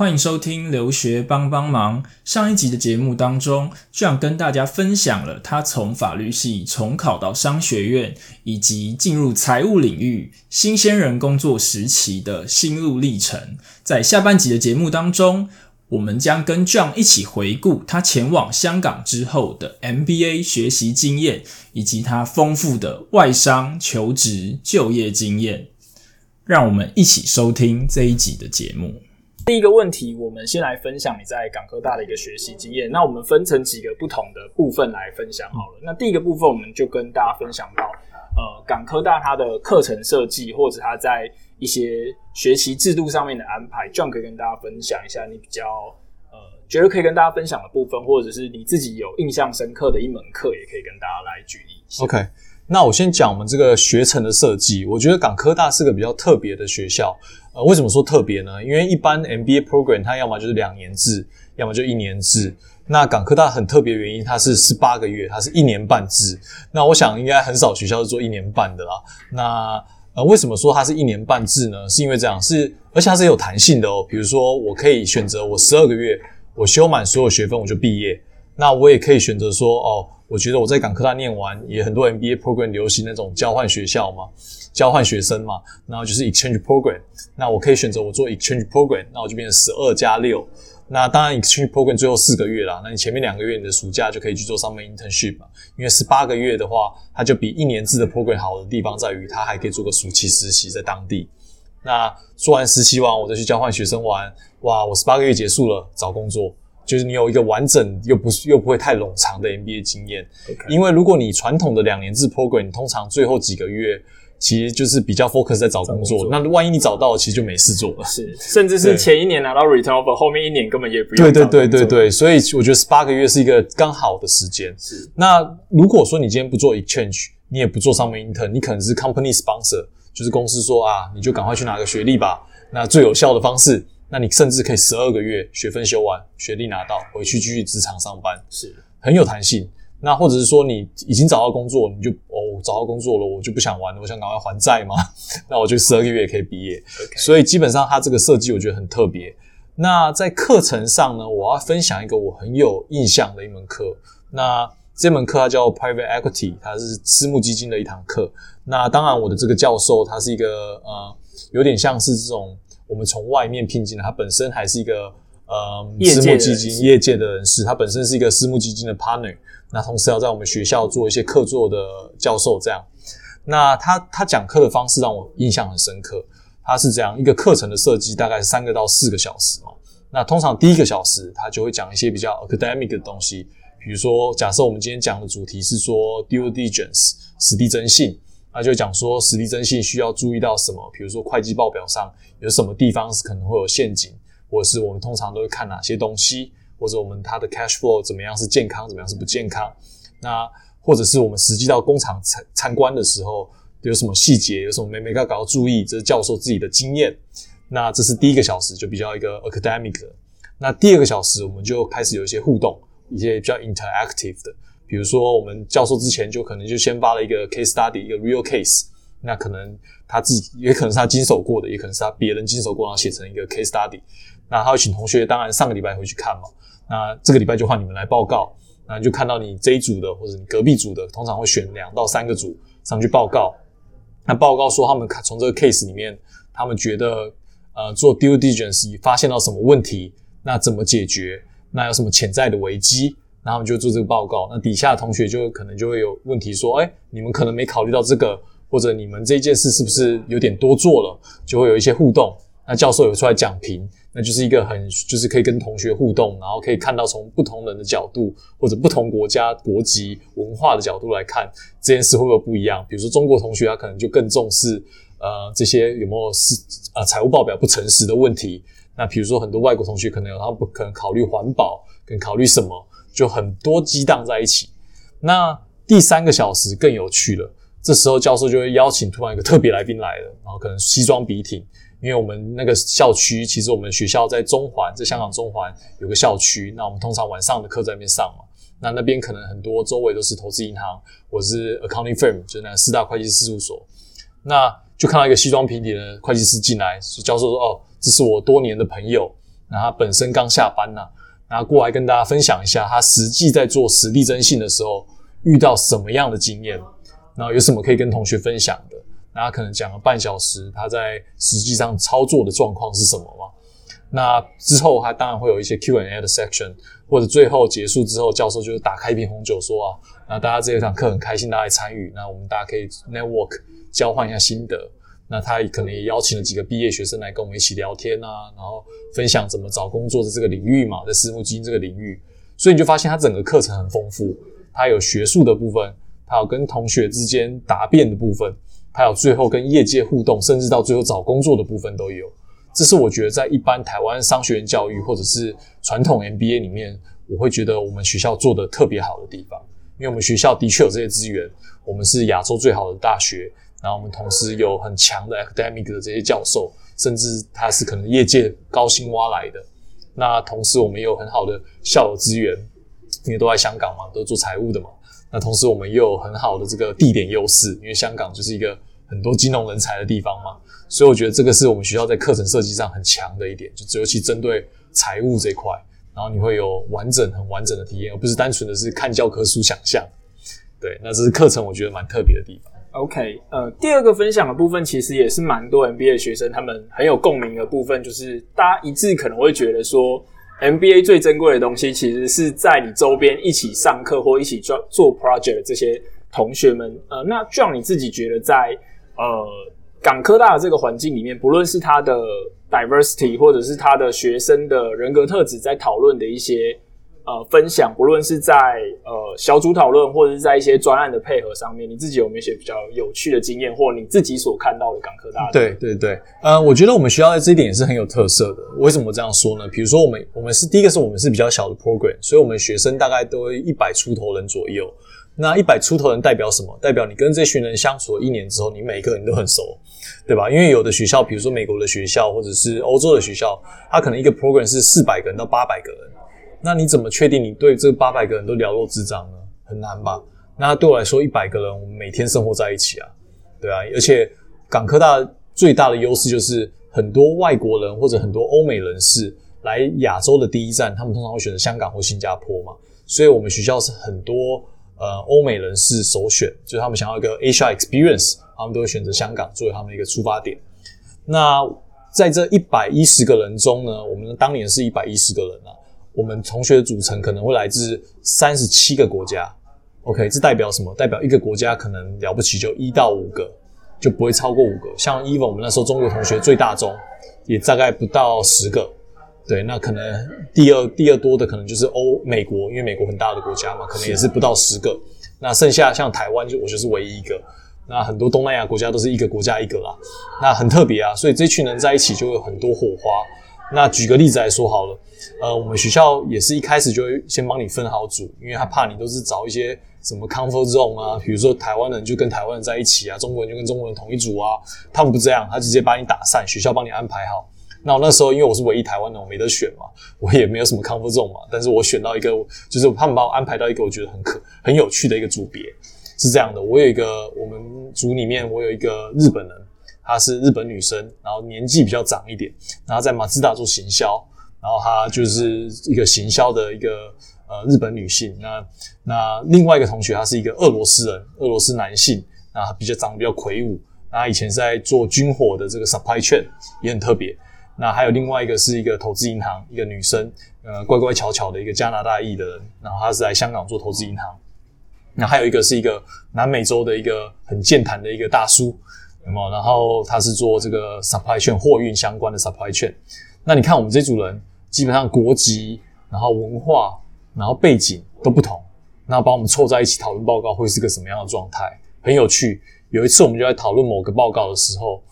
欢迎收听留学帮帮忙。上一集的节目当中，John 跟大家分享了他从法律系重考到商学院，以及进入财务领域新鲜人工作时期的心路历程。在下半集的节目当中，我们将跟 John 一起回顾他前往香港之后的 MBA 学习经验，以及他丰富的外商求职就业经验。让我们一起收听这一集的节目。第一个问题，我们先来分享你在港科大的一个学习经验。那我们分成几个不同的部分来分享好了。那第一个部分，我们就跟大家分享到，呃，港科大它的课程设计，或者它在一些学习制度上面的安排，John 可以跟大家分享一下你比较呃觉得可以跟大家分享的部分，或者是你自己有印象深刻的一门课，也可以跟大家来举例。OK，那我先讲我们这个学程的设计。我觉得港科大是个比较特别的学校。呃，为什么说特别呢？因为一般 MBA program 它要么就是两年制，要么就一年制。那港科大很特别原因，它是十八个月，它是一年半制。那我想应该很少学校是做一年半的啦。那呃，为什么说它是一年半制呢？是因为这样，是而且它是有弹性的哦。比如说，我可以选择我十二个月，我修满所有学分我就毕业。那我也可以选择说，哦，我觉得我在港科大念完，也很多 MBA program 流行那种交换学校嘛。交换学生嘛，然后就是 exchange program。那我可以选择我做 exchange program，那我就变成十二加六。那当然 exchange program 最后四个月啦，那你前面两个月你的暑假就可以去做 summer internship 嘛。因为十八个月的话，它就比一年制的 program 好的地方在于，它还可以做个暑期实习在当地。那做完实习完，我再去交换学生玩，哇，我十八个月结束了，找工作就是你有一个完整又不是又不会太冗长的 MBA 经验。因为如果你传统的两年制 program，你通常最后几个月。其实就是比较 focus 在找工作，那万一你找到了，其实就没事做了。是，甚至是前一年拿到 return offer，后面一年根本也不用。对对对对对，所以我觉得十八个月是一个刚好的时间。是。那如果说你今天不做 exchange，你也不做上面 intern，你可能是 company sponsor，就是公司说啊，你就赶快去拿个学历吧。那最有效的方式，那你甚至可以十二个月学分修完，学历拿到，回去继续职场上班，是很有弹性。那或者是说你已经找到工作，你就哦找到工作了，我就不想玩了，我想赶快还债嘛。那我就十二个月也可以毕业。所以基本上它这个设计我觉得很特别。那在课程上呢，我要分享一个我很有印象的一门课。那这门课它叫 Private Equity，它是私募基金的一堂课。那当然我的这个教授他是一个呃有点像是这种我们从外面聘进的，他本身还是一个呃私募基金业界的人士，他本身是一个私募基金的 partner。那同时要在我们学校做一些客座的教授，这样。那他他讲课的方式让我印象很深刻。他是这样一个课程的设计，大概是三个到四个小时嘛。那通常第一个小时他就会讲一些比较 academic 的东西，比如说假设我们今天讲的主题是说 due diligence 实地征信，那就讲说实地征信需要注意到什么，比如说会计报表上有什么地方是可能会有陷阱，或者是我们通常都会看哪些东西。或者我们它的 cash flow 怎么样是健康，怎么样是不健康？那或者是我们实际到工厂参参观的时候，有什么细节，有什么没没搞搞要注意？这是教授自己的经验。那这是第一个小时，就比较一个 academic。那第二个小时，我们就开始有一些互动，一些比较 interactive 的。比如说，我们教授之前就可能就先发了一个 case study，一个 real case。那可能他自己也可能是他经手过的，也可能是他别人经手过，然后写成一个 case study。那他会请同学，当然上个礼拜回去看嘛。那这个礼拜就换你们来报告，那就看到你这一组的或者你隔壁组的，通常会选两到三个组上去报告。那报告说他们看从这个 case 里面，他们觉得呃做 due diligence 发现到什么问题，那怎么解决？那有什么潜在的危机？然后就做这个报告。那底下同学就可能就会有问题说，哎，你们可能没考虑到这个，或者你们这件事是不是有点多做了？就会有一些互动。那教授有出来讲评。那就是一个很，就是可以跟同学互动，然后可以看到从不同人的角度，或者不同国家国籍文化的角度来看这件事会不会不一样？比如说中国同学他可能就更重视呃这些有没有是呃财务报表不诚实的问题。那比如说很多外国同学可能有他不可能考虑环保，跟考虑什么，就很多激荡在一起。那第三个小时更有趣了，这时候教授就会邀请突然一个特别来宾来了，然后可能西装笔挺。因为我们那个校区，其实我们学校在中环，在香港中环有个校区。那我们通常晚上的课在那边上嘛。那那边可能很多周围都是投资银行，或是 accounting firm，就那四大会计师事务所。那就看到一个西装平底的会计师进来，教授说：“哦，这是我多年的朋友。那他本身刚下班呐，然后过来跟大家分享一下他实际在做实地征信的时候遇到什么样的经验，然后有什么可以跟同学分享的。那他可能讲了半小时，他在实际上操作的状况是什么嘛？那之后他当然会有一些 Q&A 的 section，或者最后结束之后，教授就打开一瓶红酒说啊，那大家这一堂课很开心，大家来参与，那我们大家可以 network 交换一下心得。那他可能也邀请了几个毕业学生来跟我们一起聊天啊，然后分享怎么找工作的这个领域嘛，在私募基金这个领域，所以你就发现他整个课程很丰富，他有学术的部分，他有跟同学之间答辩的部分，还有最后跟业界互动，甚至到最后找工作的部分都有。这是我觉得在一般台湾商学院教育或者是传统 MBA 里面，我会觉得我们学校做的特别好的地方，因为我们学校的确有这些资源，我们是亚洲最好的大学。然后我们同时有很强的 academic 的这些教授，甚至他是可能业界高薪挖来的。那同时我们也有很好的校友资源，因为都在香港嘛，都做财务的嘛。那同时我们又有很好的这个地点优势，因为香港就是一个很多金融人才的地方嘛。所以我觉得这个是我们学校在课程设计上很强的一点，就尤其针对财务这块，然后你会有完整、很完整的体验，而不是单纯的是看教科书想象。对，那这是课程我觉得蛮特别的地方。OK，呃，第二个分享的部分其实也是蛮多 MBA 学生他们很有共鸣的部分，就是大家一致可能会觉得说，MBA 最珍贵的东西其实是在你周边一起上课或一起做做 project 的这些同学们。呃，那就让你自己觉得在呃港科大的这个环境里面，不论是他的 diversity 或者是他的学生的人格特质，在讨论的一些。呃，分享不论是在呃小组讨论，或者是在一些专案的配合上面，你自己有没有一些比较有趣的经验，或你自己所看到的港科大？对对对，呃，我觉得我们学校在这一点也是很有特色的。为什么这样说呢？比如说我们我们是第一个是我们是比较小的 program，所以我们学生大概都一百出头人左右。那一百出头人代表什么？代表你跟这群人相处了一年之后，你每一个人都很熟，对吧？因为有的学校，比如说美国的学校，或者是欧洲的学校，它可能一个 program 是四百个人到八百个人。那你怎么确定你对这八百个人都了若指掌呢？很难吧？那对我来说，一百个人我们每天生活在一起啊，对啊。而且港科大最大的优势就是很多外国人或者很多欧美人士来亚洲的第一站，他们通常会选择香港或新加坡嘛。所以我们学校是很多呃欧美人士首选，就是他们想要一个 Asia experience，他们都会选择香港作为他们的一个出发点。那在这一百一十个人中呢，我们当年是一百一十个人啊。我们同学的组成可能会来自三十七个国家，OK，这代表什么？代表一个国家可能了不起就一到五个，就不会超过五个。像 Even 我们那时候中国同学最大宗也大概不到十个，对，那可能第二第二多的可能就是欧美国，因为美国很大的国家嘛，可能也是不到十个。那剩下像台湾就我就是唯一一个，那很多东南亚国家都是一个国家一个啦，那很特别啊，所以这群人在一起就有很多火花。那举个例子来说好了。呃，我们学校也是一开始就会先帮你分好组，因为他怕你都是找一些什么 comfort zone 啊，比如说台湾人就跟台湾人在一起啊，中国人就跟中国人同一组啊，他们不这样，他直接把你打散，学校帮你安排好。那我那时候因为我是唯一台湾人，我没得选嘛，我也没有什么 comfort zone 嘛，但是我选到一个，就是他们把我安排到一个我觉得很可很有趣的一个组别，是这样的，我有一个我们组里面我有一个日本人，她是日本女生，然后年纪比较长一点，然后在马自达做行销。然后她就是一个行销的一个呃日本女性，那那另外一个同学他是一个俄罗斯人，俄罗斯男性，那比较长得比较魁梧，那以前是在做军火的这个 supply chain 也很特别。那还有另外一个是一个投资银行，一个女生，呃乖乖巧巧的一个加拿大裔的人，然后她是来香港做投资银行。那还有一个是一个南美洲的一个很健谈的一个大叔，那么然后他是做这个 supply chain 货运相关的 supply chain。那你看我们这组人。基本上国籍，然后文化，然后背景都不同，那把我们凑在一起讨论报告会是个什么样的状态？很有趣。有一次我们就在讨论某个报告的时候，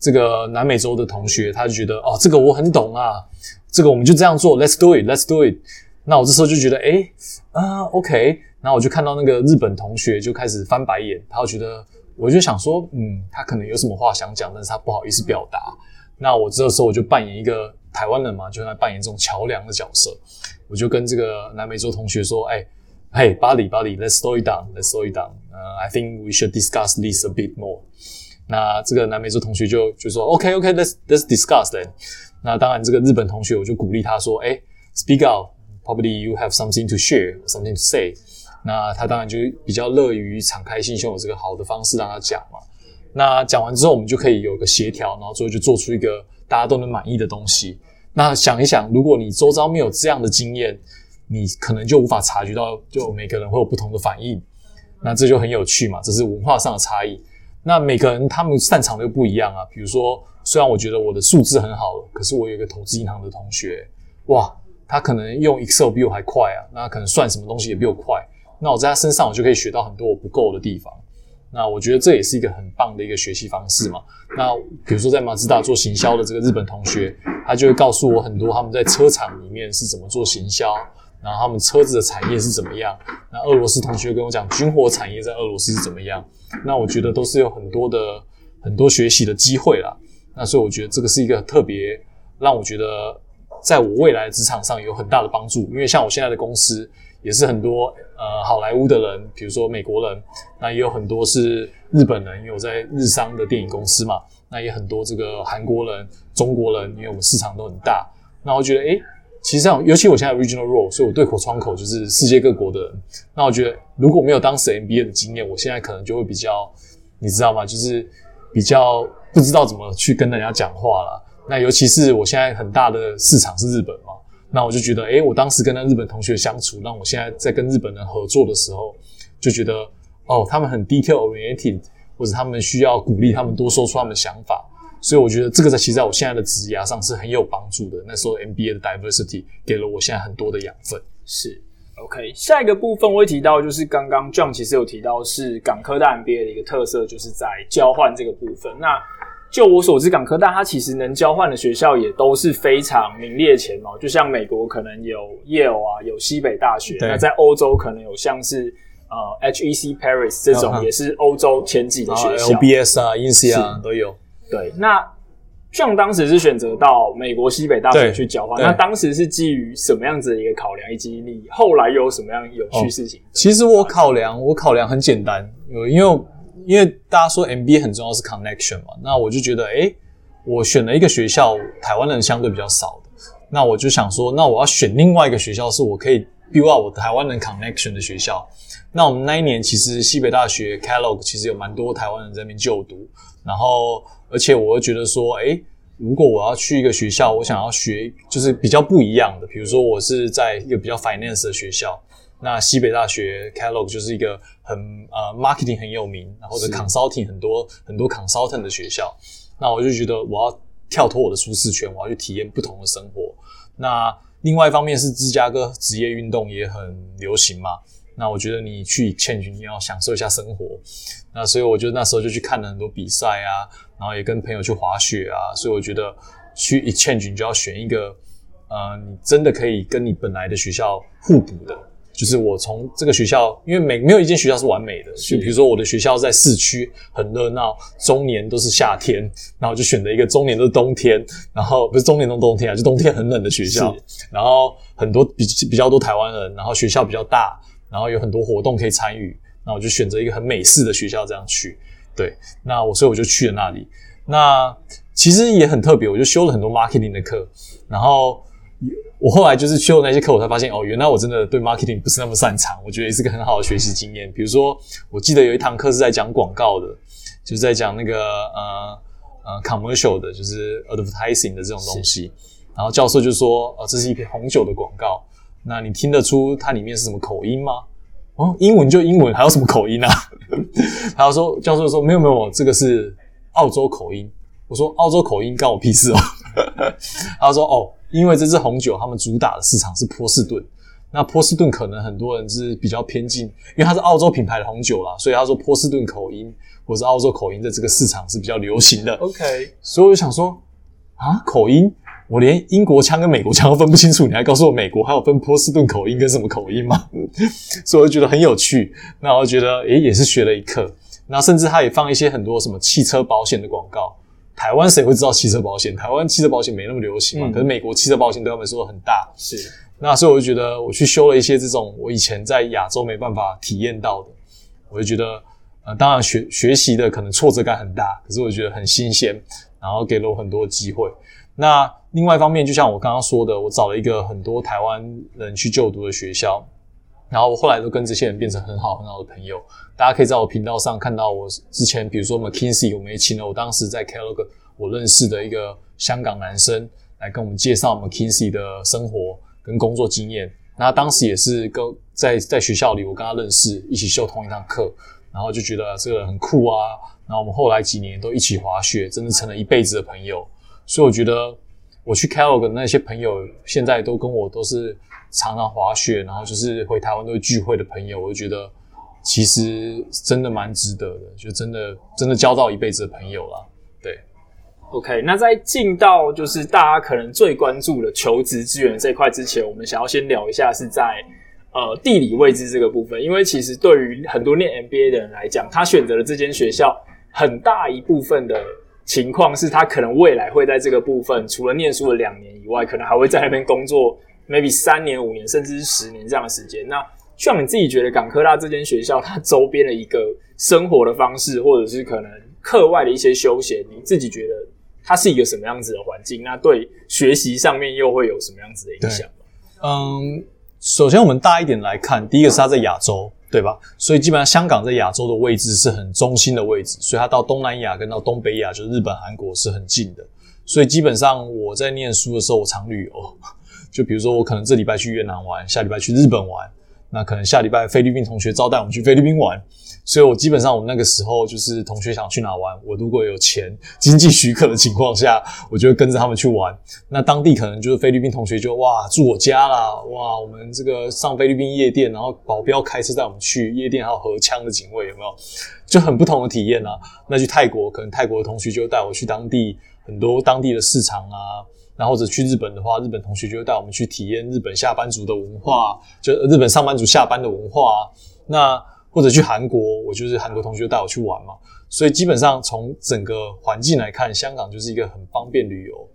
这个南美洲的同学他就觉得哦，这个我很懂啊，这个我们就这样做，Let's do it，Let's do it。那我这时候就觉得哎啊，OK。然后我就看到那个日本同学就开始翻白眼，他觉得我就想说，嗯，他可能有什么话想讲，但是他不好意思表达。那我这时候我就扮演一个。台湾人嘛，就来扮演这种桥梁的角色。我就跟这个南美洲同学说：“哎，嘿，巴黎巴黎，Let's slow it down，Let's slow it down。呃，I think we should discuss this a bit more。”那这个南美洲同学就就说：“OK，OK，Let's Let's discuss then。”那当然，这个日本同学我就鼓励他说：“哎，speak out，probably you have something to share，something to say。”那他当然就比较乐于敞开心胸，有这个好的方式让他讲嘛。那讲完之后，我们就可以有个协调，然后最后就做出一个大家都能满意的东西。那想一想，如果你周遭没有这样的经验，你可能就无法察觉到，就每个人会有不同的反应。那这就很有趣嘛，这是文化上的差异。那每个人他们擅长的又不一样啊。比如说，虽然我觉得我的数字很好，可是我有一个投资银行的同学，哇，他可能用 Excel 比我还快啊，那可能算什么东西也比我快。那我在他身上，我就可以学到很多我不够的地方。那我觉得这也是一个很棒的一个学习方式嘛。那比如说在马自达做行销的这个日本同学，他就会告诉我很多他们在车厂里面是怎么做行销。然后他们车子的产业是怎么样？那俄罗斯同学跟我讲军火产业在俄罗斯是怎么样？那我觉得都是有很多的很多学习的机会啦。那所以我觉得这个是一个特别让我觉得在我未来职场上有很大的帮助。因为像我现在的公司也是很多呃好莱坞的人，比如说美国人，那也有很多是日本人，有在日商的电影公司嘛。那也很多这个韩国人、中国人，因为我们市场都很大。那我觉得诶。其实上，尤其我现在 regional role，所以我对口窗口就是世界各国的人。那我觉得，如果没有当时 MBA 的经验，我现在可能就会比较，你知道吗？就是比较不知道怎么去跟人家讲话了。那尤其是我现在很大的市场是日本嘛，那我就觉得，诶，我当时跟那日本同学相处，让我现在在跟日本人合作的时候，就觉得，哦，他们很 detail oriented，或者他们需要鼓励他们多说出他们的想法。所以我觉得这个在其实在我现在的职涯上是很有帮助的。那时候 MBA 的 diversity 给了我现在很多的养分。是 OK，下一个部分我会提到，就是刚刚 John 其实有提到是港科大 MBA 的一个特色，就是在交换这个部分。那就我所知，港科大它其实能交换的学校也都是非常名列前茅。就像美国可能有 Yale 啊，有西北大学。那在欧洲可能有像是呃 HEC Paris 这种也是欧洲前几的学校，LBS 啊、INSEAD 啊都有。对，那像当时是选择到美国西北大学去交换，那当时是基于什么样子的一个考量，以及你后来有什么样有趣事情？其实我考量，我考量很简单，有因为因为大家说 MBA 很重要是 connection 嘛，那我就觉得，哎，我选了一个学校，台湾人相对比较少的，那我就想说，那我要选另外一个学校，是我可以 build up 我台湾人 connection 的学校。那我们那一年其实西北大学 Kellogg 其实有蛮多台湾人在那边就读，然后。而且我又觉得说，诶，如果我要去一个学校，我想要学就是比较不一样的，比如说我是在一个比较 finance 的学校，那西北大学 Kellogg 就是一个很呃 marketing 很有名，然后者 consulting 很多很多 consultant 的学校，那我就觉得我要跳脱我的舒适圈，我要去体验不同的生活。那另外一方面是芝加哥职业运动也很流行嘛。那我觉得你去 Change 你要享受一下生活，那所以我觉得那时候就去看了很多比赛啊，然后也跟朋友去滑雪啊，所以我觉得去 Change 你就要选一个，呃，你真的可以跟你本来的学校互补的，就是我从这个学校，因为每没有一间学校是完美的，就比如说我的学校在市区很热闹，中年都是夏天，然后就选择一个中年都是冬天，然后不是中年都冬天啊，就冬天很冷的学校，然后很多比比较多台湾人，然后学校比较大。然后有很多活动可以参与，那我就选择一个很美式的学校这样去。对，那我所以我就去了那里。那其实也很特别，我就修了很多 marketing 的课。然后我后来就是去了那些课，我才发现哦，原来我真的对 marketing 不是那么擅长。我觉得也是个很好的学习经验。比如说，我记得有一堂课是在讲广告的，就是在讲那个呃呃 commercial 的，就是 advertising 的这种东西。然后教授就说，哦，这是一瓶红酒的广告。那你听得出它里面是什么口音吗？哦，英文就英文，还有什么口音啊？他说教授说没有没有，这个是澳洲口音。我说澳洲口音关我屁事哦。他说哦，因为这支红酒他们主打的市场是波士顿，那波士顿可能很多人是比较偏近，因为它是澳洲品牌的红酒啦，所以他说波士顿口音或者澳洲口音在这个市场是比较流行的。OK，所以我就想说啊，口音。我连英国腔跟美国腔都分不清楚，你还告诉我美国还有分波士顿口音跟什么口音吗？所以我就觉得很有趣。那我觉得，诶，也是学了一课。那甚至他也放一些很多什么汽车保险的广告。台湾谁会知道汽车保险？台湾汽车保险没那么流行嘛。可是美国汽车保险对他们说很大。是。那所以我就觉得，我去修了一些这种我以前在亚洲没办法体验到的。我就觉得，呃，当然学学习的可能挫折感很大，可是我觉得很新鲜，然后给了我很多机会。那另外一方面，就像我刚刚说的，我找了一个很多台湾人去就读的学校，然后我后来都跟这些人变成很好很好的朋友。大家可以在我频道上看到我之前，比如说 McKinsey，我们也请了我当时在 Kellogg 我认识的一个香港男生来跟我们介绍 McKinsey 的生活跟工作经验。那当时也是跟在在学校里，我跟他认识，一起修同一堂课，然后就觉得这个人很酷啊。然后我们后来几年都一起滑雪，真的成了一辈子的朋友。所以我觉得我去 Kellogg 的那些朋友，现在都跟我都是常常滑雪，然后就是回台湾都会聚会的朋友。我就觉得其实真的蛮值得的，就真的真的交到一辈子的朋友了。对，OK。那在进到就是大家可能最关注的求职资源这一块之前，我们想要先聊一下是在呃地理位置这个部分，因为其实对于很多念 MBA 的人来讲，他选择了这间学校，很大一部分的。情况是他可能未来会在这个部分，除了念书的两年以外，可能还会在那边工作，maybe 三年、五年，甚至是十年这样的时间。那像你自己觉得港科大这间学校，它周边的一个生活的方式，或者是可能课外的一些休闲，你自己觉得它是一个什么样子的环境？那对学习上面又会有什么样子的影响？嗯，首先我们大一点来看，第一个是它在亚洲。对吧？所以基本上香港在亚洲的位置是很中心的位置，所以它到东南亚跟到东北亚，就是日本、韩国是很近的。所以基本上我在念书的时候，我常旅游。就比如说，我可能这礼拜去越南玩，下礼拜去日本玩，那可能下礼拜菲律宾同学招待我们去菲律宾玩。所以我基本上，我那个时候就是同学想去哪玩，我如果有钱、经济许可的情况下，我就会跟着他们去玩。那当地可能就是菲律宾同学就哇住我家啦，哇我们这个上菲律宾夜店，然后保镖开车带我们去夜店，还有荷枪的警卫有没有？就很不同的体验啊。那去泰国，可能泰国的同学就带我去当地很多当地的市场啊，然后或者去日本的话，日本同学就会带我们去体验日本下班族的文化，就日本上班族下班的文化。那或者去韩国，我就是韩国同学带我去玩嘛，所以基本上从整个环境来看，香港就是一个很方便旅游。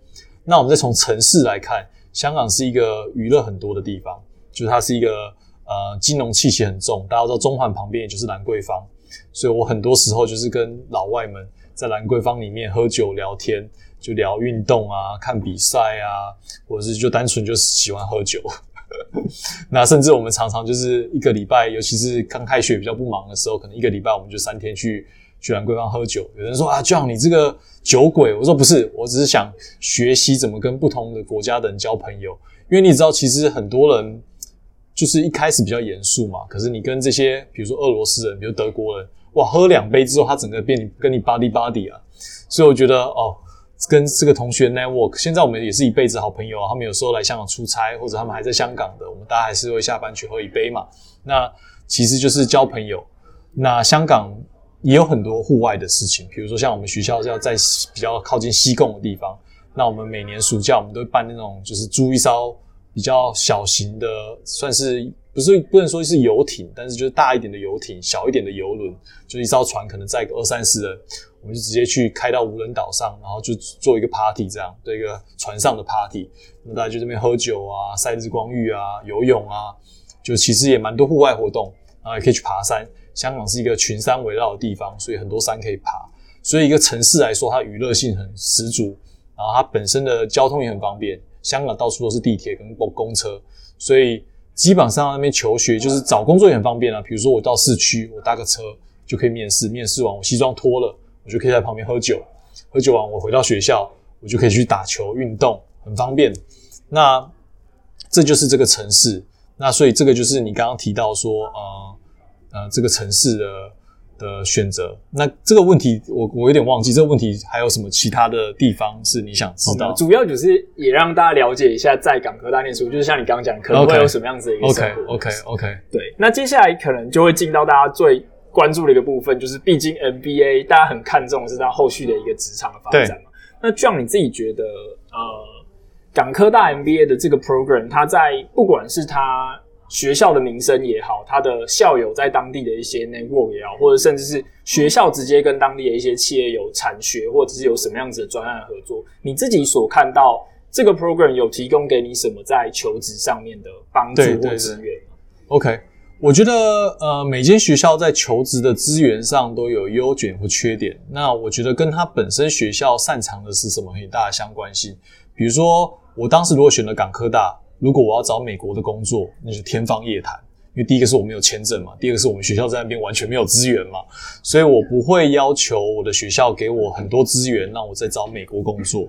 那我们再从城市来看，香港是一个娱乐很多的地方，就是它是一个呃金融气息很重。大家知道中环旁边也就是兰桂坊，所以我很多时候就是跟老外们在兰桂坊里面喝酒聊天，就聊运动啊、看比赛啊，或者是就单纯就是喜欢喝酒。那甚至我们常常就是一个礼拜，尤其是刚开学比较不忙的时候，可能一个礼拜我们就三天去去兰桂坊喝酒。有人说啊，John 你这个酒鬼，我说不是，我只是想学习怎么跟不同的国家的人交朋友。因为你知道，其实很多人就是一开始比较严肃嘛，可是你跟这些比如说俄罗斯人，比如德国人，哇，喝两杯之后，他整个变跟你 body body 啊。所以我觉得哦。跟这个同学 network，现在我们也是一辈子好朋友啊。他们有时候来香港出差，或者他们还在香港的，我们大家还是会下班去喝一杯嘛。那其实就是交朋友。那香港也有很多户外的事情，比如说像我们学校是要在比较靠近西贡的地方，那我们每年暑假我们都会办那种，就是租一艘比较小型的，算是不是不能说是游艇，但是就是大一点的游艇，小一点的游轮，就一艘船可能载个二三十人。我们就直接去开到无人岛上，然后就做一个 party，这样对一个船上的 party，那么大家就这边喝酒啊、晒日光浴啊、游泳啊，就其实也蛮多户外活动，然后也可以去爬山。香港是一个群山围绕的地方，所以很多山可以爬。所以一个城市来说，它娱乐性很十足，然后它本身的交通也很方便。香港到处都是地铁跟公公车，所以基本上那边求学就是找工作也很方便啊。比如说我到市区，我搭个车就可以面试，面试完我西装脱了。我就可以在旁边喝酒，喝酒完我回到学校，我就可以去打球运动，很方便。那这就是这个城市。那所以这个就是你刚刚提到说，呃呃，这个城市的的选择。那这个问题我我有点忘记，这个问题还有什么其他的地方是你想知道？主要就是也让大家了解一下，在港科大念书，就是像你刚刚讲，可能会有什么样子的一个生活。OK OK OK。对，那接下来可能就会进到大家最。关注的一个部分就是，毕竟 MBA 大家很看重是他后续的一个职场的发展嘛。那这样你自己觉得，呃，港科大 MBA 的这个 program，它在不管是它学校的名声也好，它的校友在当地的一些 network 也好，或者甚至是学校直接跟当地的一些企业有产学，或者是有什么样子的专案合作，你自己所看到这个 program 有提供给你什么在求职上面的帮助或资源？OK。我觉得，呃，每间学校在求职的资源上都有优点或缺点。那我觉得跟他本身学校擅长的是什么很大的相关性。比如说，我当时如果选了港科大，如果我要找美国的工作，那就天方夜谭。因为第一个是我没有签证嘛，第二个是我们学校在那边完全没有资源嘛，所以我不会要求我的学校给我很多资源，让我在找美国工作。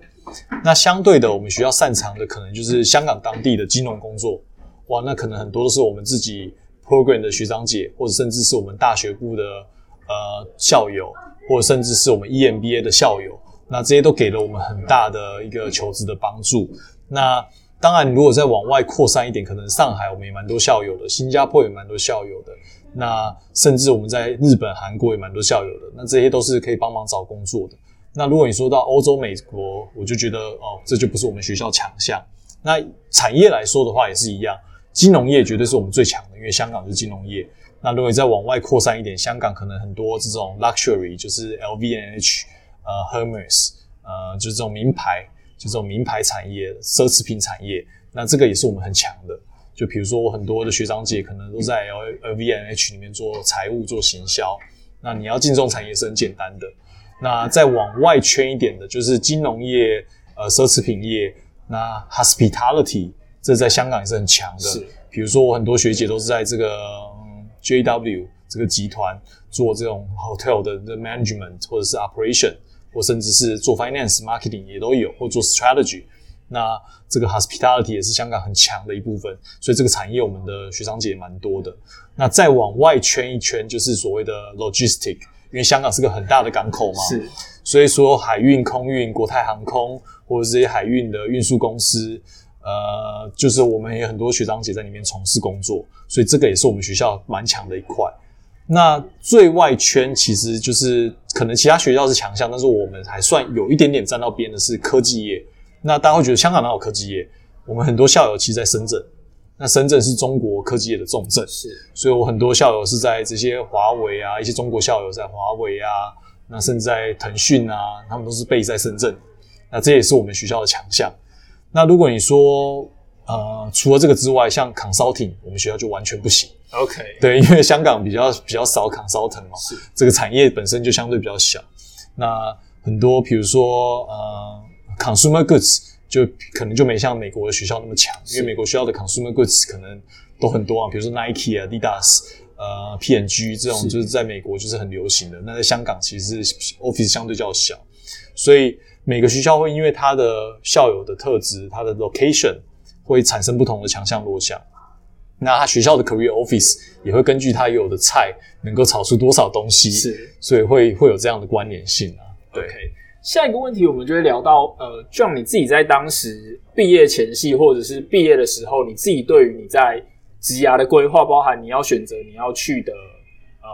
那相对的，我们学校擅长的可能就是香港当地的金融工作。哇，那可能很多都是我们自己 program 的学长姐，或者甚至是我们大学部的呃校友，或者甚至是我们 EMBA 的校友。那这些都给了我们很大的一个求职的帮助。那当然，如果再往外扩散一点，可能上海我们也蛮多校友的，新加坡也蛮多校友的，那甚至我们在日本、韩国也蛮多校友的，那这些都是可以帮忙找工作的。那如果你说到欧洲、美国，我就觉得哦，这就不是我们学校强项。那产业来说的话，也是一样，金融业绝对是我们最强的，因为香港是金融业。那如果你再往外扩散一点，香港可能很多这种 luxury，就是 LVNH，、呃 Hermes，呃，就是这种名牌。就这种名牌产业、奢侈品产业，那这个也是我们很强的。就比如说，我很多的学长姐可能都在 L V N H 里面做财务、做行销。那你要进这种产业是很简单的。那再往外圈一点的，就是金融业、呃，奢侈品业。那 Hospitality 这在香港也是很强的。是。比如说，我很多学姐都是在这个 J W 这个集团做这种 hotel 的的 management 或者是 operation。或甚至是做 finance marketing 也都有，或做 strategy，那这个 hospitality 也是香港很强的一部分，所以这个产业我们的学长姐也蛮多的。那再往外圈一圈，就是所谓的 logistic，因为香港是个很大的港口嘛，是，所以说海运、空运、国泰航空或者这些海运的运输公司，呃，就是我们也有很多学长姐在里面从事工作，所以这个也是我们学校蛮强的一块。那最外圈其实就是可能其他学校是强项，但是我们还算有一点点沾到边的是科技业。那大家会觉得香港哪有科技业？我们很多校友其实在深圳，那深圳是中国科技业的重镇，是。所以我很多校友是在这些华为啊，一些中国校友在华为啊，那甚至在腾讯啊，他们都是备在深圳。那这也是我们学校的强项。那如果你说，呃，除了这个之外，像 consulting，我们学校就完全不行。OK，对，因为香港比较比较少 consulting 嘛，是这个产业本身就相对比较小。那很多，比如说呃，consumer goods 就可能就没像美国的学校那么强，因为美国学校的 consumer goods 可能都很多啊，比如说 Nike 啊、Adidas、呃、P&G 这种，就是在美国就是很流行的。那在香港其实 office 相对较小，所以每个学校会因为它的校友的特质、它的 location 会产生不同的强项弱项。那他学校的 career office 也会根据他有的菜能够炒出多少东西，是，所以会会有这样的关联性啊。对，下一个问题我们就会聊到，呃，John 你自己在当时毕业前夕或者是毕业的时候，你自己对于你在职涯的规划，包含你要选择你要去的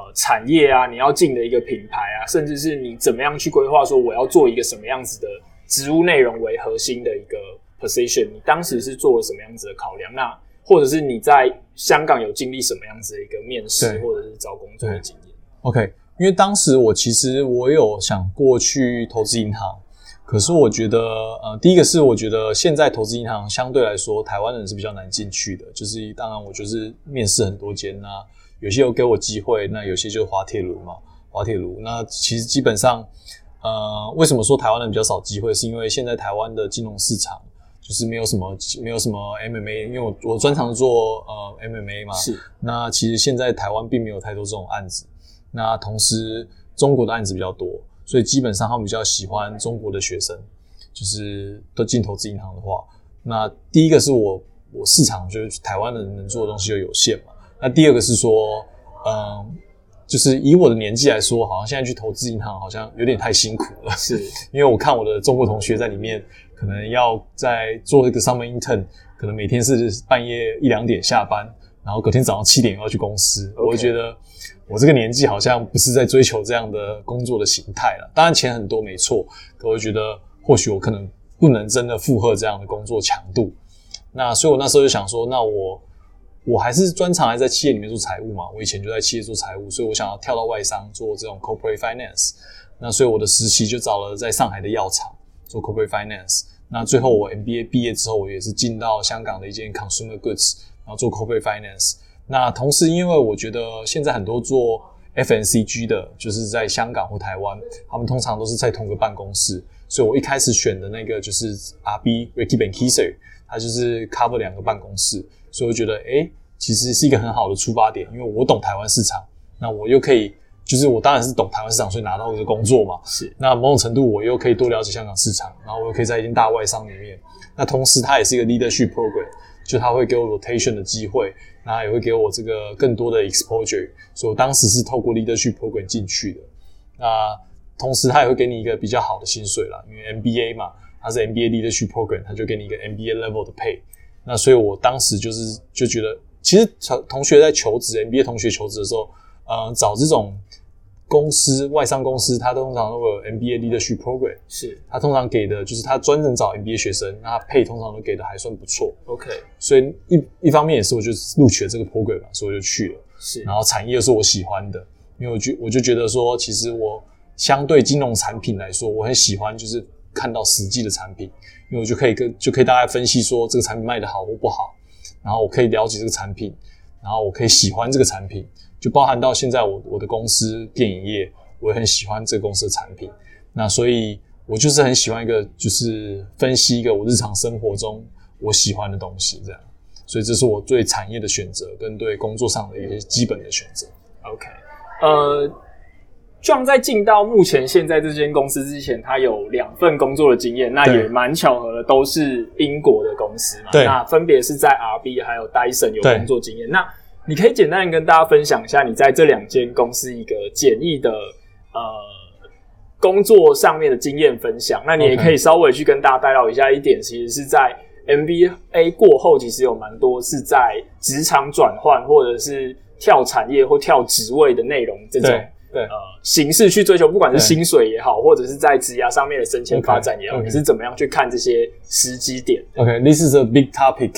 呃产业啊，你要进的一个品牌啊，甚至是你怎么样去规划说我要做一个什么样子的职务内容为核心的一个 position，你当时是做了什么样子的考量？那或者是你在香港有经历什么样子的一个面试，或者是找工作的经验？OK，因为当时我其实我有想过去投资银行，可是我觉得，呃，第一个是我觉得现在投资银行相对来说，台湾人是比较难进去的。就是当然我就是面试很多间啊，有些有给我机会，那有些就是滑铁卢嘛，滑铁卢。那其实基本上，呃，为什么说台湾人比较少机会？是因为现在台湾的金融市场。就是没有什么没有什么 MMA，因为我我专长做呃 MMA 嘛。是。那其实现在台湾并没有太多这种案子。那同时中国的案子比较多，所以基本上他们比较喜欢中国的学生，就是都进投资银行的话，那第一个是我我市场就是台湾人能做的东西就有限嘛。那第二个是说，嗯，就是以我的年纪来说，好像现在去投资银行好像有点太辛苦了。是。因为我看我的中国同学在里面。可能要在做一个 summer intern，可能每天是半夜一两点下班，然后隔天早上七点要去公司。我会觉得我这个年纪好像不是在追求这样的工作的形态了。当然钱很多没错，可我觉得或许我可能不能真的负荷这样的工作强度。那所以我那时候就想说，那我我还是专长还在企业里面做财务嘛。我以前就在企业做财务，所以我想要跳到外商做这种 corporate finance。那所以我的实习就找了在上海的药厂。做 corporate finance，那最后我 MBA 毕业之后，我也是进到香港的一间 consumer goods，然后做 corporate finance。那同时，因为我觉得现在很多做 FNCG 的，就是在香港或台湾，他们通常都是在同个办公室，所以我一开始选的那个就是 RB Ricky Ben Kisser，他就是 cover 两个办公室，所以我觉得诶，其实是一个很好的出发点，因为我懂台湾市场，那我又可以，就是我当然是懂台湾市场，所以拿到这个工作嘛。是，那某种程度我又可以多了解香港市场，然后我又可以在一间大外商里面。那同时它也是一个 leadership program，就它会给我 rotation 的机会，那也会给我这个更多的 exposure。所以我当时是透过 leadership program 进去的。那同时它也会给你一个比较好的薪水啦，因为 MBA 嘛，它是 MBA leadership program，它就给你一个 MBA level 的 pay。那所以我当时就是就觉得。其实同同学在求职，MBA 同学求职的时候，呃，找这种公司外商公司，他通常都有 MBA leadership program，是他通常给的就是他专门找 MBA 学生，那他配通常都给的还算不错。OK，所以一一方面也是我就录取了这个 program 嘛，所以我就去了。是，然后产业又是我喜欢的，因为我就我就觉得说，其实我相对金融产品来说，我很喜欢就是看到实际的产品，因为我就可以跟就可以大概分析说这个产品卖的好或不好。然后我可以了解这个产品，然后我可以喜欢这个产品，就包含到现在我我的公司电影业，我也很喜欢这个公司的产品。那所以，我就是很喜欢一个，就是分析一个我日常生活中我喜欢的东西，这样。所以这是我对产业的选择，跟对工作上的一些基本的选择。OK，呃。John 在进到目前现在这间公司之前，他有两份工作的经验，那也蛮巧合的，都是英国的公司嘛。对，那分别是在 RB 还有 Dyson 有工作经验。那你可以简单跟大家分享一下你在这两间公司一个简易的呃工作上面的经验分享。那你也可以稍微去跟大家带到一下一点，其实是在 MBA 过后，其实有蛮多是在职场转换或者是跳产业或跳职位的内容这种。对，呃，形式去追求，不管是薪水也好，或者是在职涯上面的升迁发展也好，你是怎么样去看这些时机点？OK，this is a big topic。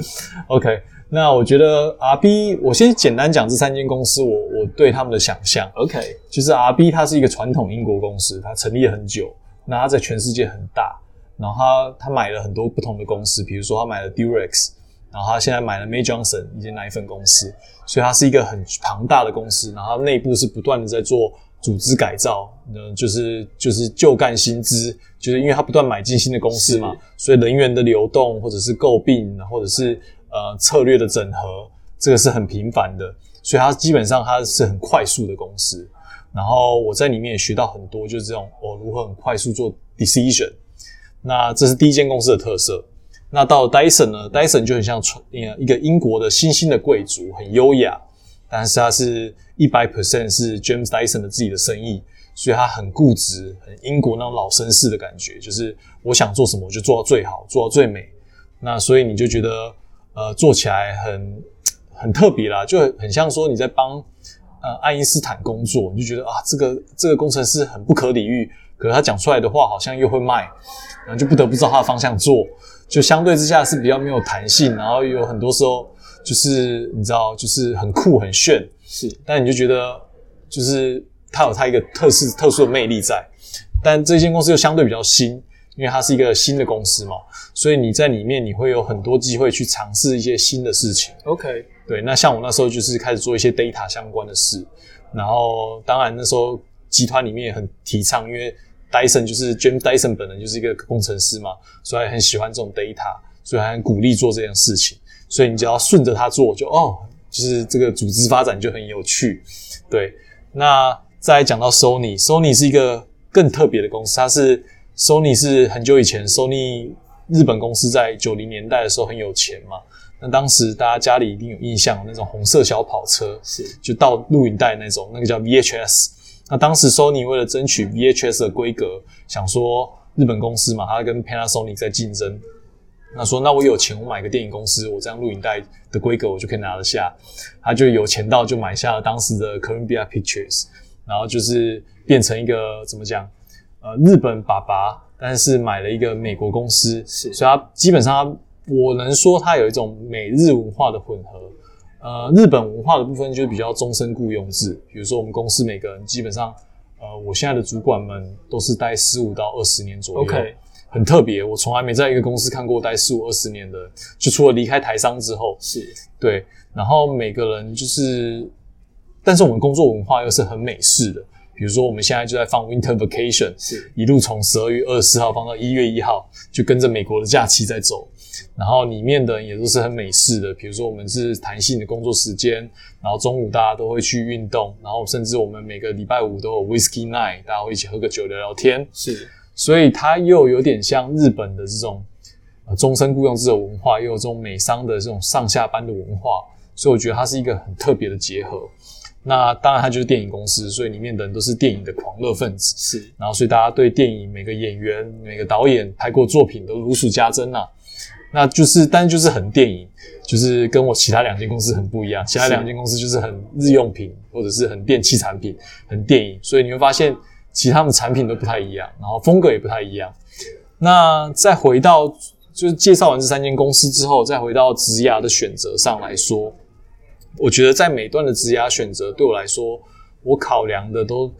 OK，那我觉得 RB，我先简单讲这三间公司，我我对他们的想象。OK，就是 RB 它是一个传统英国公司，它成立了很久，那它在全世界很大，然后它它买了很多不同的公司，比如说它买了 Durex。然后他现在买了 May Johnson 一间奶粉公司，所以它是一个很庞大的公司。然后内部是不断的在做组织改造，嗯，就是就是旧干新资，就是因为它不断买进新的公司嘛，所以人员的流动或者是诟病，或者是呃策略的整合，这个是很频繁的。所以它基本上它是很快速的公司。然后我在里面也学到很多，就是这种我如何很快速做 decision。那这是第一间公司的特色。那到 Dyson 呢？Dyson 就很像传一个英国的新兴的贵族，很优雅，但是他是一百 percent 是 James Dyson 的自己的生意，所以他很固执，很英国那种老绅士的感觉，就是我想做什么我就做到最好，做到最美。那所以你就觉得呃做起来很很特别啦，就很像说你在帮呃爱因斯坦工作，你就觉得啊这个这个工程师很不可理喻，可是他讲出来的话好像又会卖，然后就不得不照他的方向做。就相对之下是比较没有弹性，然后有很多时候就是你知道，就是很酷很炫，是，但你就觉得就是它有它一个特殊特殊的魅力在，但这间公司又相对比较新，因为它是一个新的公司嘛，所以你在里面你会有很多机会去尝试一些新的事情。OK，对，那像我那时候就是开始做一些 data 相关的事，然后当然那时候集团里面也很提倡，因为。Dyson 就是 James Dyson 本人就是一个工程师嘛，所以很喜欢这种 data，所以很鼓励做这件事情。所以你只要顺着他做，就哦，就是这个组织发展就很有趣。对，那再讲到 Sony，Sony 是一个更特别的公司，它是 Sony 是很久以前 Sony 日本公司在九零年代的时候很有钱嘛，那当时大家家里一定有印象，那种红色小跑车是就到录影带那种，那个叫 VHS。那当时 Sony 为了争取 VHS 的规格，想说日本公司嘛，他跟 Panasonic 在竞争。那说那我有钱，我买个电影公司，我这样录影带的规格我就可以拿得下。他就有钱到就买下了当时的 Columbia Pictures，然后就是变成一个怎么讲？呃，日本爸爸，但是买了一个美国公司，是，所以他基本上我能说他有一种美日文化的混合。呃，日本文化的部分就是比较终身雇佣制，比如说我们公司每个人基本上，呃，我现在的主管们都是待十五到二十年左右，OK，很特别，我从来没在一个公司看过待十五二十年的，就除了离开台商之后，是对，然后每个人就是，但是我们工作文化又是很美式的，比如说我们现在就在放 Winter Vacation，是一路从十二月二十四号放到一月一号，就跟着美国的假期在走。然后里面的人也都是很美式的，比如说我们是弹性的工作时间，然后中午大家都会去运动，然后甚至我们每个礼拜五都有 Whisky Night，大家会一起喝个酒聊聊天。是，所以它又有点像日本的这种呃终身雇佣制的文化，又有这种美商的这种上下班的文化，所以我觉得它是一个很特别的结合。那当然，它就是电影公司，所以里面的人都是电影的狂热分子。是，然后所以大家对电影每个演员、每个导演拍过作品都如数家珍啊。那就是，但是就是很电影，就是跟我其他两间公司很不一样。其他两间公司就是很日用品，或者是很电器产品，很电影。所以你会发现，其他们产品都不太一样，然后风格也不太一样。那再回到，就是介绍完这三间公司之后，再回到职涯的选择上来说，我觉得在每段的职涯选择，对我来说，我考量的都，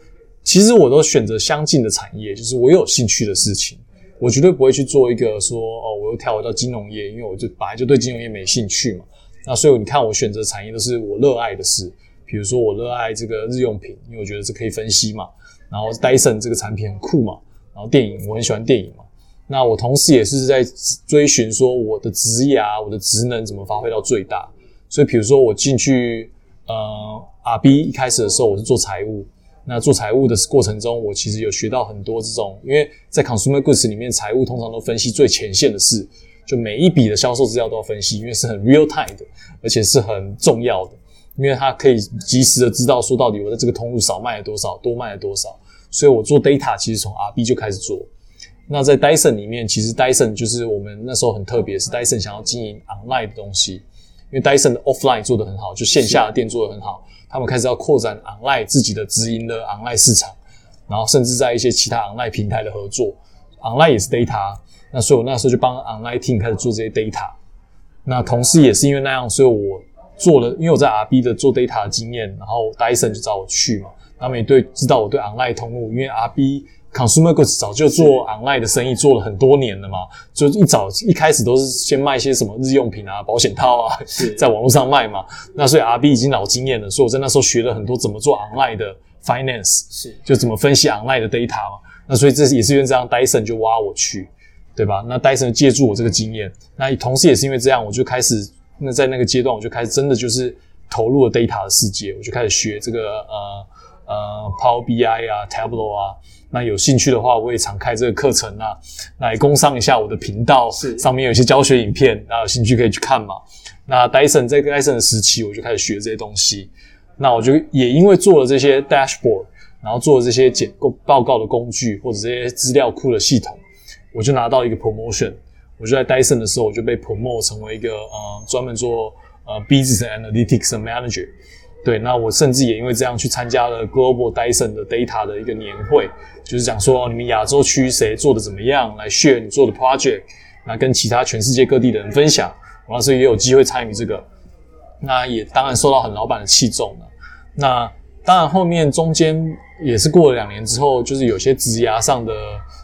其实我都选择相近的产业，就是我有兴趣的事情。我绝对不会去做一个说哦，我又跳回到金融业，因为我就本来就对金融业没兴趣嘛。那所以你看，我选择产业都是我热爱的事，比如说我热爱这个日用品，因为我觉得这可以分析嘛。然后 Dyson 这个产品很酷嘛。然后电影我很喜欢电影嘛。那我同时也是在追寻说我的职业啊、我的职能怎么发挥到最大。所以比如说我进去呃 R B 一开始的时候，我是做财务。那做财务的过程中，我其实有学到很多这种，因为在 consumer goods 里面，财务通常都分析最前线的事，就每一笔的销售资料都要分析，因为是很 real time 的，而且是很重要的，因为它可以及时的知道说到底我在这个通路少卖了多少，多卖了多少。所以我做 data 其实从 R B 就开始做。那在 Dyson 里面，其实 Dyson 就是我们那时候很特别，是 Dyson 想要经营 online 的东西，因为 Dyson 的 offline 做得很好，就线下的店做得很好。他们开始要扩展 online 自己的直营的 online 市场，然后甚至在一些其他 online 平台的合作，online 也是 data。那所以我那时候就帮 online team 开始做这些 data。那同时也是因为那样，所以我做了，因为我在 RB 的做 data 的经验，然后 Dyson 就找我去嘛。他们也对知道我对 online 通路，因为 RB。Consumer goods 早就做 online 的生意，做了很多年了嘛，就一早一开始都是先卖一些什么日用品啊、保险套啊，在网络上卖嘛。那所以 RB 已经老经验了，所以我在那时候学了很多怎么做 online 的 finance，是就怎么分析 online 的 data 嘛。那所以这也是因为这样，Dyson 就挖我去，对吧？那 Dyson 借助我这个经验，那同时也是因为这样，我就开始那在那个阶段，我就开始真的就是投入了 data 的世界，我就开始学这个呃呃 Power BI 啊、Tableau 啊。那有兴趣的话，我也常开这个课程啊，来工商一下我的频道，是上面有一些教学影片，那有兴趣可以去看嘛。那 Dyson 在 Dyson 的时期，我就开始学这些东西。那我就也因为做了这些 dashboard，然后做了这些简构报告的工具或者这些资料库的系统，我就拿到一个 promotion。我就在 Dyson 的时候，我就被 promote 成为一个呃专门做呃 business analytics 的 manager。对，那我甚至也因为这样去参加了 Global Dyson 的 Data 的一个年会，就是讲说你们亚洲区谁做的怎么样，来 share 你做的 project，那跟其他全世界各地的人分享。我那时也有机会参与这个，那也当然受到很老板的器重了。那当然后面中间也是过了两年之后，就是有些职涯上的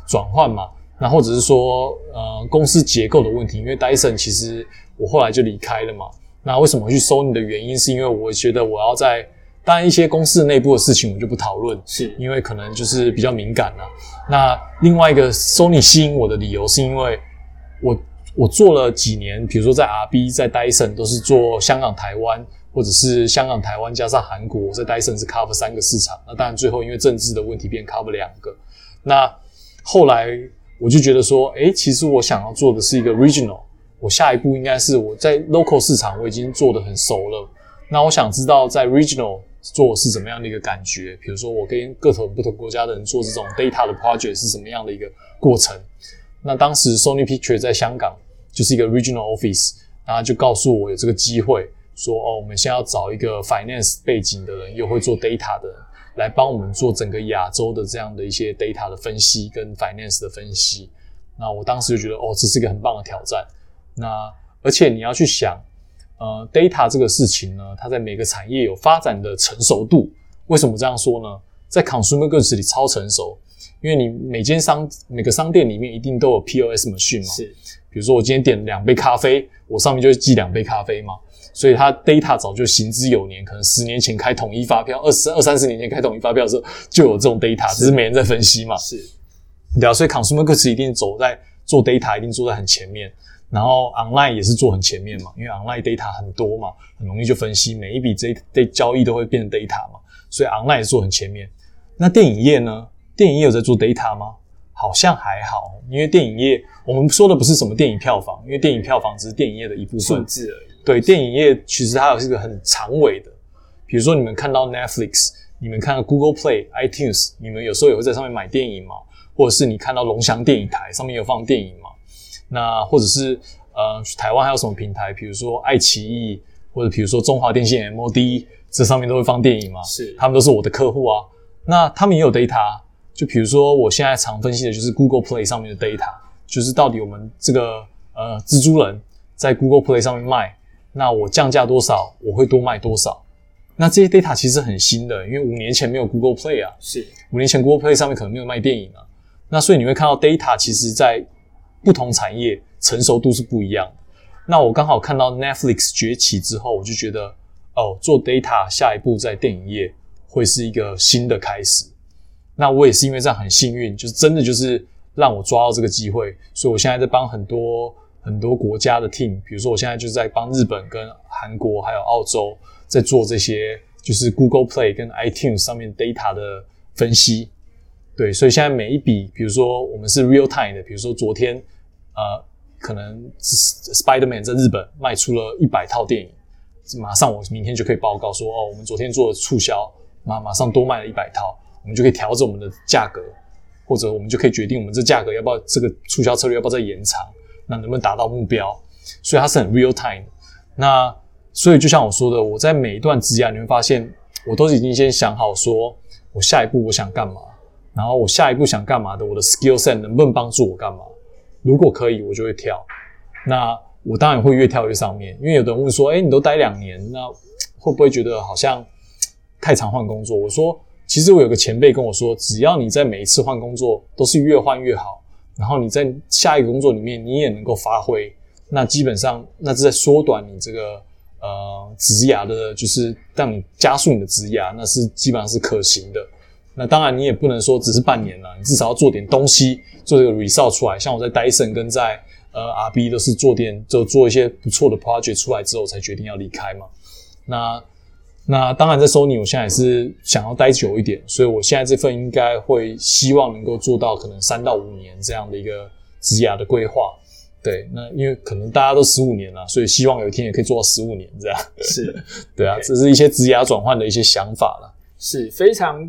转换嘛，那或者是说呃公司结构的问题，因为 Dyson 其实我后来就离开了嘛。那为什么去收你的原因，是因为我觉得我要在当然一些公司内部的事情，我就不讨论，是因为可能就是比较敏感了。那另外一个收你吸引我的理由，是因为我我做了几年，比如说在 RB 在 Dyson 都是做香港、台湾，或者是香港、台湾加上韩国，在 Dyson 是 cover 三个市场。那当然最后因为政治的问题变 cover 两个。那后来我就觉得说，诶，其实我想要做的是一个 regional。我下一步应该是我在 local 市场我已经做的很熟了，那我想知道在 regional 做是怎么样的一个感觉。比如说我跟各种不同国家的人做这种 data 的 project 是什么样的一个过程。那当时 Sony Picture 在香港就是一个 regional office，然后就告诉我有这个机会，说哦，我们现在要找一个 finance 背景的人，又会做 data 的人，来帮我们做整个亚洲的这样的一些 data 的分析跟 finance 的分析。那我当时就觉得哦，这是一个很棒的挑战。那而且你要去想，呃，data 这个事情呢，它在每个产业有发展的成熟度。为什么这样说呢？在 consumer goods 里超成熟，因为你每间商每个商店里面一定都有 POS machine 嘛。是。比如说我今天点两杯咖啡，我上面就记两杯咖啡嘛。所以它 data 早就行之有年，可能十年前开统一发票，二十二三十年前开统一发票的时候就有这种 data，只是没人在分析嘛。是，对啊，所以 consumer goods 一定走在做 data，一定做在很前面。然后 online 也是做很前面嘛，因为 online data 很多嘛，很容易就分析每一笔这这交易都会变成 data 嘛，所以 online 也做很前面。那电影业呢？电影业有在做 data 吗？好像还好，因为电影业我们说的不是什么电影票房，因为电影票房只是电影业的一部分数字而已。对电影业，其实它有是一个很长尾的。比如说，你们看到 Netflix，你们看到 Google Play、iTunes，你们有时候也会在上面买电影嘛？或者是你看到龙翔电影台上面有放电影嘛？那或者是呃，台湾还有什么平台？比如说爱奇艺，或者比如说中华电信 MOD，这上面都会放电影嘛？是，他们都是我的客户啊。那他们也有 data，就比如说我现在常分析的就是 Google Play 上面的 data，就是到底我们这个呃蜘蛛人在 Google Play 上面卖。那我降价多少，我会多卖多少。那这些 data 其实很新的，因为五年前没有 Google Play 啊，是五年前 Google Play 上面可能没有卖电影啊。那所以你会看到 data 其实在不同产业成熟度是不一样的。那我刚好看到 Netflix 崛起之后，我就觉得哦，做 data 下一步在电影业会是一个新的开始。那我也是因为这样很幸运，就是真的就是让我抓到这个机会，所以我现在在帮很多。很多国家的 team，比如说我现在就在帮日本、跟韩国还有澳洲在做这些，就是 Google Play 跟 iTunes 上面 data 的分析。对，所以现在每一笔，比如说我们是 real time 的，比如说昨天，呃，可能 Spiderman 在日本卖出了一百套电影，马上我明天就可以报告说，哦，我们昨天做了促销，马马上多卖了一百套，我们就可以调整我们的价格，或者我们就可以决定我们这价格要不要这个促销策略要不要再延长。那能不能达到目标？所以它是很 real time。那所以就像我说的，我在每一段职涯，你会发现，我都已经先想好，说我下一步我想干嘛，然后我下一步想干嘛的，我的 skill set 能不能帮助我干嘛？如果可以，我就会跳。那我当然会越跳越上面，因为有的人问说，哎，你都待两年，那会不会觉得好像太常换工作？我说，其实我有个前辈跟我说，只要你在每一次换工作都是越换越好。然后你在下一个工作里面，你也能够发挥，那基本上那是在缩短你这个呃职涯的，就是让你加速你的职涯，那是基本上是可行的。那当然你也不能说只是半年了，你至少要做点东西，做这个 result 出来。像我在 Dyson 跟在呃 RB 都是做点，就做一些不错的 project 出来之后才决定要离开嘛。那。那当然，在 Sony，我现在也是想要待久一点，所以我现在这份应该会希望能够做到可能三到五年这样的一个职涯的规划。对，那因为可能大家都十五年了，所以希望有一天也可以做到十五年这样。是，对啊，这是一些职涯转换的一些想法了。是非常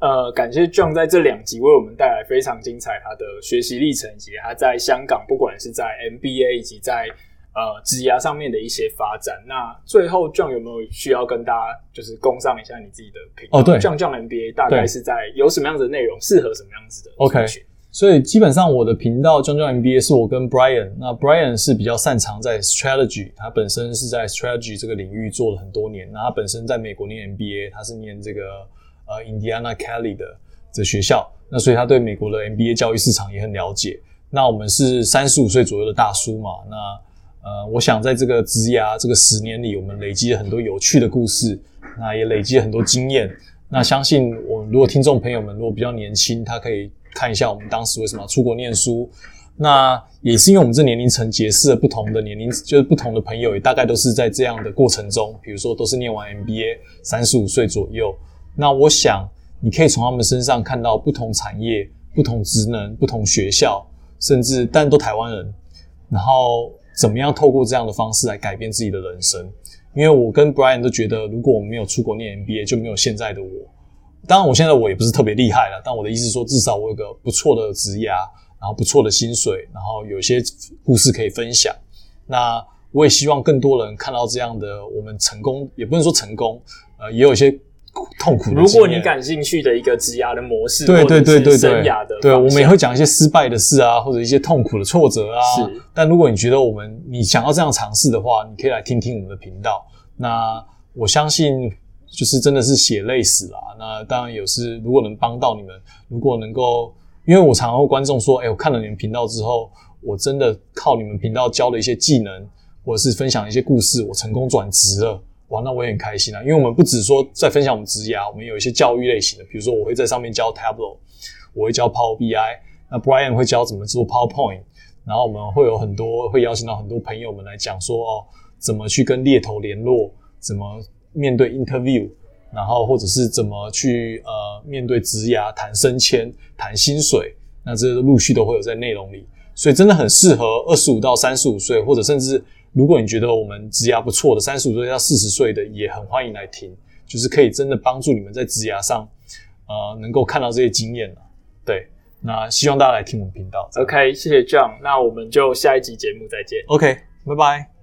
呃，感谢 John 在这两集为我们带来非常精彩他的学习历程，以及他在香港不管是在 MBA 以及在。呃，职涯上面的一些发展。那最后，John 有没有需要跟大家就是供上一下你自己的频道？哦，对，John John MBA 大概是在有什么样子的内容，适合什么样子的？OK，所以基本上我的频道 John John MBA 是我跟 Brian。那 Brian 是比较擅长在 strategy，他本身是在 strategy 这个领域做了很多年。那他本身在美国念 MBA，他是念这个呃 Indiana Kelly 的这学校。那所以他对美国的 MBA 教育市场也很了解。那我们是三十五岁左右的大叔嘛？那呃，我想在这个职涯这个十年里，我们累积了很多有趣的故事，那也累积了很多经验。那相信我，如果听众朋友们如果比较年轻，他可以看一下我们当时为什么要出国念书。那也是因为我们这年龄层结识了不同的年龄，就是不同的朋友，也大概都是在这样的过程中，比如说都是念完 MBA，三十五岁左右。那我想你可以从他们身上看到不同产业、不同职能、不同学校，甚至但都台湾人，然后。怎么样透过这样的方式来改变自己的人生？因为我跟 Brian 都觉得，如果我们没有出国念 MBA，就没有现在的我。当然，我现在我也不是特别厉害了，但我的意思说，至少我有个不错的职业啊，然后不错的薪水，然后有些故事可以分享。那我也希望更多人看到这样的我们成功，也不能说成功，呃，也有一些。痛苦。如果你感兴趣的一个职涯的模式，对对对对对，对，我们也会讲一些失败的事啊，或者一些痛苦的挫折啊。是。但如果你觉得我们你想要这样尝试的话，你可以来听听我们的频道。那我相信就是真的是血泪史啦。那当然有是，如果能帮到你们，如果能够，因为我常常会观众说，哎，我看了你们频道之后，我真的靠你们频道教的一些技能，或者是分享一些故事，我成功转职了，哇，那我也很开心啊。因为我们不只说在分享我们职涯，我们有一些教育类型的，比如说我会在上面教 Tableau，我会教 Power BI，那 Brian 会教怎么做 PowerPoint，然后我们会有很多会邀请到很多朋友们来讲说哦，怎么去跟猎头联络，怎么面对 interview，然后或者是怎么去呃面对职涯谈升迁、谈薪水，那这陆续都会有在内容里。所以真的很适合二十五到三十五岁，或者甚至如果你觉得我们职涯不错的，三十五岁到四十岁的也很欢迎来听，就是可以真的帮助你们在职涯上，呃，能够看到这些经验了。对，那希望大家来听我们频道。OK，谢谢 John，那我们就下一集节目再见。OK，拜拜。